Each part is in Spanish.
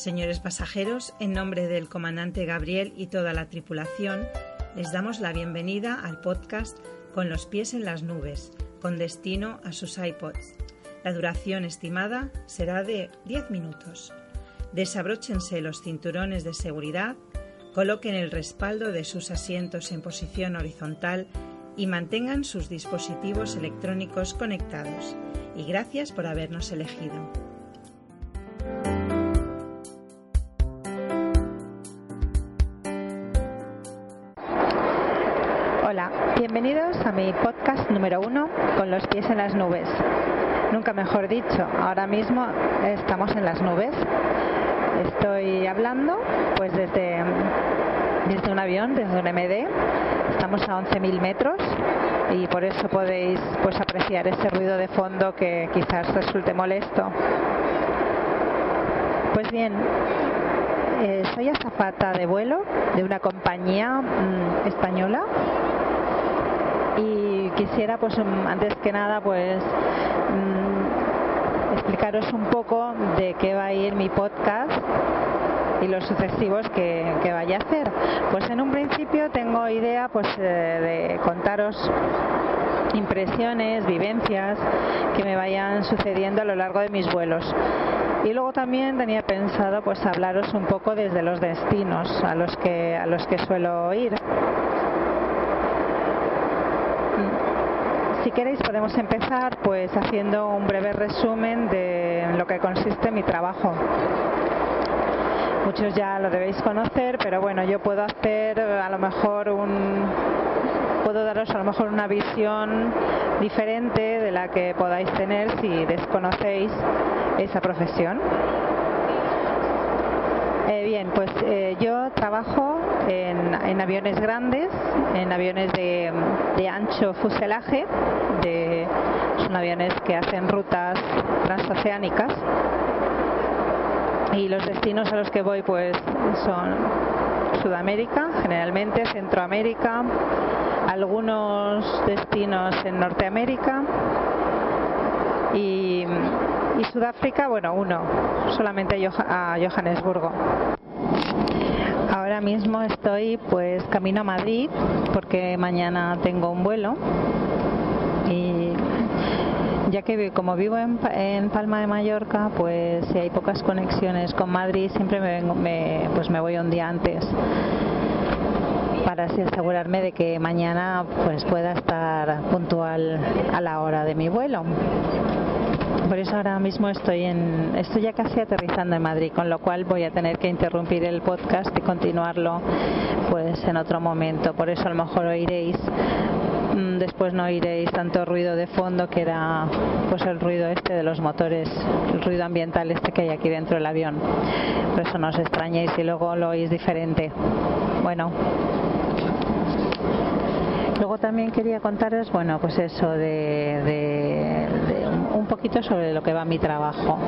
Señores pasajeros, en nombre del comandante Gabriel y toda la tripulación, les damos la bienvenida al podcast Con los pies en las nubes, con destino a sus iPods. La duración estimada será de 10 minutos. Desabróchense los cinturones de seguridad, coloquen el respaldo de sus asientos en posición horizontal y mantengan sus dispositivos electrónicos conectados. Y gracias por habernos elegido. Bienvenidos a mi podcast número uno, Con los pies en las nubes. Nunca mejor dicho, ahora mismo estamos en las nubes. Estoy hablando pues desde, desde un avión, desde un MD. Estamos a 11.000 metros y por eso podéis pues apreciar ese ruido de fondo que quizás resulte molesto. Pues bien, eh, soy azafata de vuelo de una compañía mm, española y quisiera pues mm, antes que nada pues mm, explicaros un poco de qué va a ir mi podcast y los sucesivos que, que, vaya a hacer. Pues en un principio tengo idea pues eh, de contaros impresiones, vivencias que me vayan sucediendo a lo largo de mis vuelos. Y luego también tenía pensado pues hablaros un poco desde los destinos a los que a los que suelo ir. Si queréis podemos empezar pues haciendo un breve resumen de lo que consiste mi trabajo. Muchos ya lo debéis conocer, pero bueno, yo puedo hacer a lo mejor un puedo daros a lo mejor una visión diferente de la que podáis tener si desconocéis esa profesión. Eh, bien, pues eh, yo trabajo en, aviones grandes, en aviones de, ancho fuselaje, de, son aviones que hacen rutas transoceánicas. Y los destinos a los que voy pues son Sudamérica, generalmente Centroamérica, algunos destinos en Norteamérica y, Sudáfrica, bueno, uno, solamente a Johannesburgo. Ahora mismo estoy pues camino a Madrid porque mañana tengo un vuelo y ya que como vivo en, Palma de Mallorca, pues si hay pocas conexiones con Madrid, siempre me, pues me voy un día antes para asegurarme de que mañana pues pueda estar puntual a la hora de mi vuelo. Por eso ahora mismo estoy en estoy ya casi aterrizando en Madrid, con lo cual voy a tener que interrumpir el podcast y continuarlo pues en otro momento. Por eso a lo mejor oiréis mm, después no oiréis tanto ruido de fondo que era pues el ruido este de los motores, el ruido ambiental este que hay aquí dentro del avión. Por eso no os extrañéis si luego lo oís diferente. Bueno, Luego también quería contaros, bueno, pues eso de, sobre lo que va mi trabajo.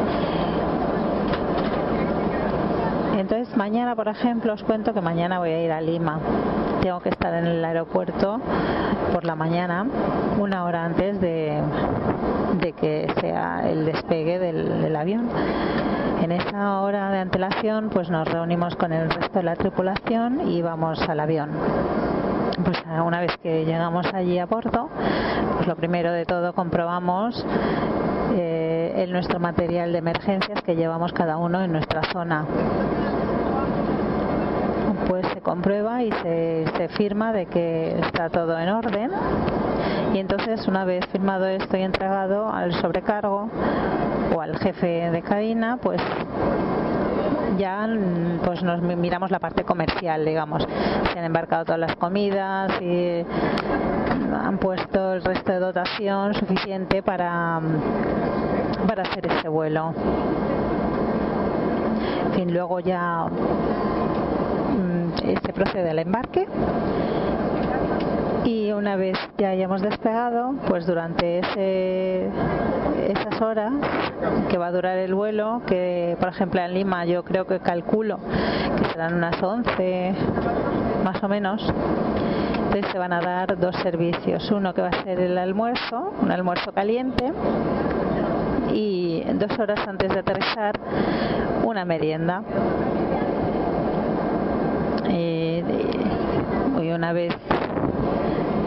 Entonces mañana, por ejemplo, os cuento que mañana voy a ir a Lima. Tengo que estar en el aeropuerto por la mañana, una hora antes de, que sea el despegue del, del avión. En esa hora de antelación, pues nos reunimos con el resto de la tripulación y vamos al avión pues una vez que llegamos allí a Porto, pues lo primero de todo comprobamos eh, el nuestro material de emergencias que llevamos cada uno en nuestra zona. Pues se comprueba y se, se firma de que está todo en orden y entonces una vez firmado esto y entregado al sobrecargo o al jefe de cabina, pues ya pues nos miramos la parte comercial, digamos. Se han embarcado todas las comidas y han puesto el resto de dotación suficiente para, para hacer ese vuelo. En fin, luego ya mm, se procede al embarque y una vez ya hayamos despegado, pues durante ese, esas horas que va a durar el vuelo, que por ejemplo en Lima yo creo que calculo que serán unas 11 más o menos, se van a dar dos servicios. Uno que va a ser el almuerzo, un almuerzo caliente, y dos horas antes de aterrizar una merienda. Y, una vez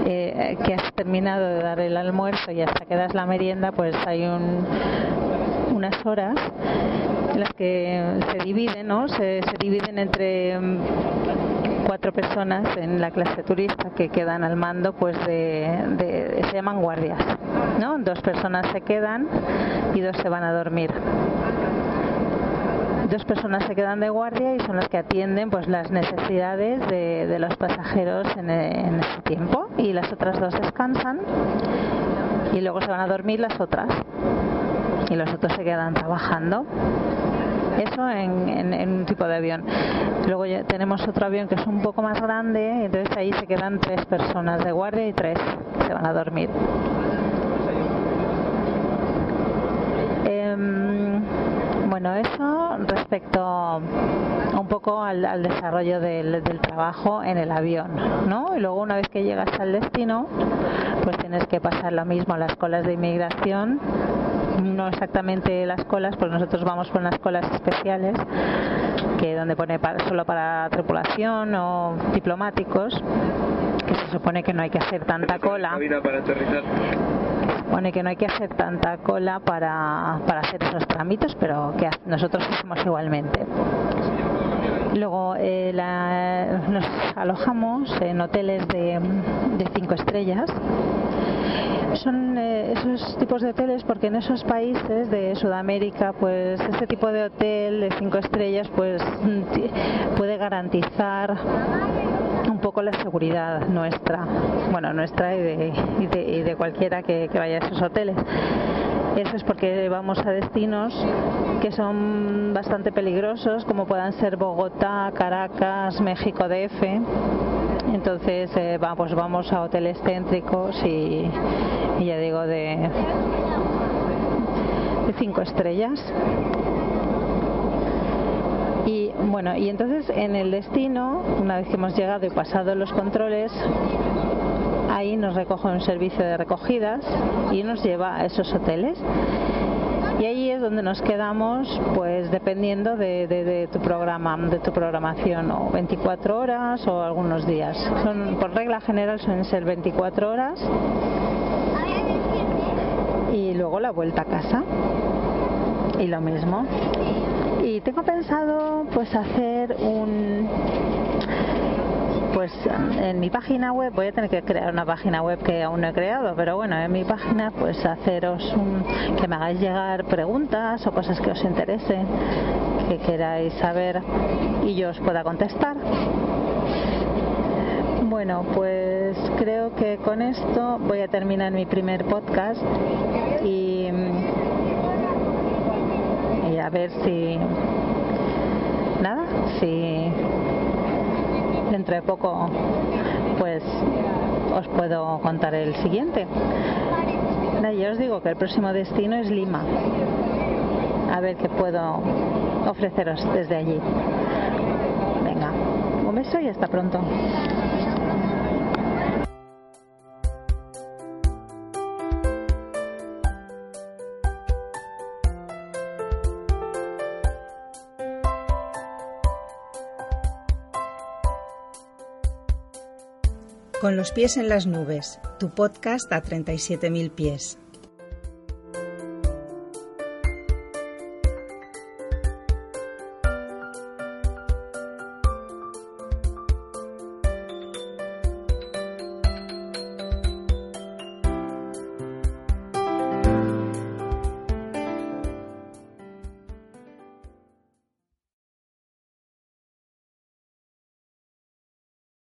eh, que has terminado de dar el almuerzo y hasta que das la merienda, pues hay un, unas horas en las que se dividen, ¿no? Se, dividen entre cuatro personas en la clase turista que quedan al mando, pues de, se llaman guardias, ¿no? Dos personas se quedan y dos se van a dormir dos personas se quedan de guardia y son las que atienden pues las necesidades de, los pasajeros en, en, ese tiempo y las otras dos descansan y luego se van a dormir las otras y los otros se quedan trabajando. Eso en, un tipo de avión. Luego tenemos otro avión que es un poco más grande, entonces ahí se quedan tres personas de guardia y tres se van a dormir. Em, bueno, eso respecto un poco al, desarrollo del, del, trabajo en el avión, ¿no? Y luego una vez que llegas al destino, pues tienes que pasar lo mismo las colas de inmigración no exactamente las colas, porque nosotros vamos con las colas especiales, que donde pone solo para tripulación o diplomáticos, que se supone que no hay que hacer tanta cola. Se supone que no hay que hacer tanta cola para, para hacer esos trámites, pero que nosotros hacemos igualmente. Luego eh, nos alojamos en hoteles de, de cinco estrellas son eh, esos tipos de hoteles porque en esos países de Sudamérica pues este tipo de hotel de cinco estrellas pues puede garantizar un poco la seguridad nuestra bueno nuestra y de, de, cualquiera que, que vaya a esos hoteles eso es porque vamos a destinos que son bastante peligrosos, como puedan ser Bogotá, Caracas, México DF. Entonces eh, vamos, vamos a hoteles céntricos y, ya digo de, de cinco estrellas. Y bueno, y entonces en el destino, una vez que hemos llegado y pasado los controles, ahí nos recoge un servicio de recogidas y nos lleva a esos hoteles. Y ahí es donde nos quedamos, pues dependiendo de, tu programa, de tu programación, o 24 horas o algunos días. Son, por regla general suelen ser 24 horas y luego la vuelta a casa y lo mismo. Y tengo pensado pues hacer un pues en mi página web voy a tener que crear una página web que aún no he creado, pero bueno, en mi página pues haceros que me hagáis llegar preguntas o cosas que os interesen, que queráis saber y yo os pueda contestar. Bueno, pues creo que con esto voy a terminar mi primer podcast y, y a ver si nada, si dentro de poco pues os puedo contar el siguiente. Yo os digo que el próximo destino es Lima. A ver qué puedo ofreceros desde allí. Venga, un beso y hasta pronto. Con los pies en las nubes, tu podcast a 37.000 pies.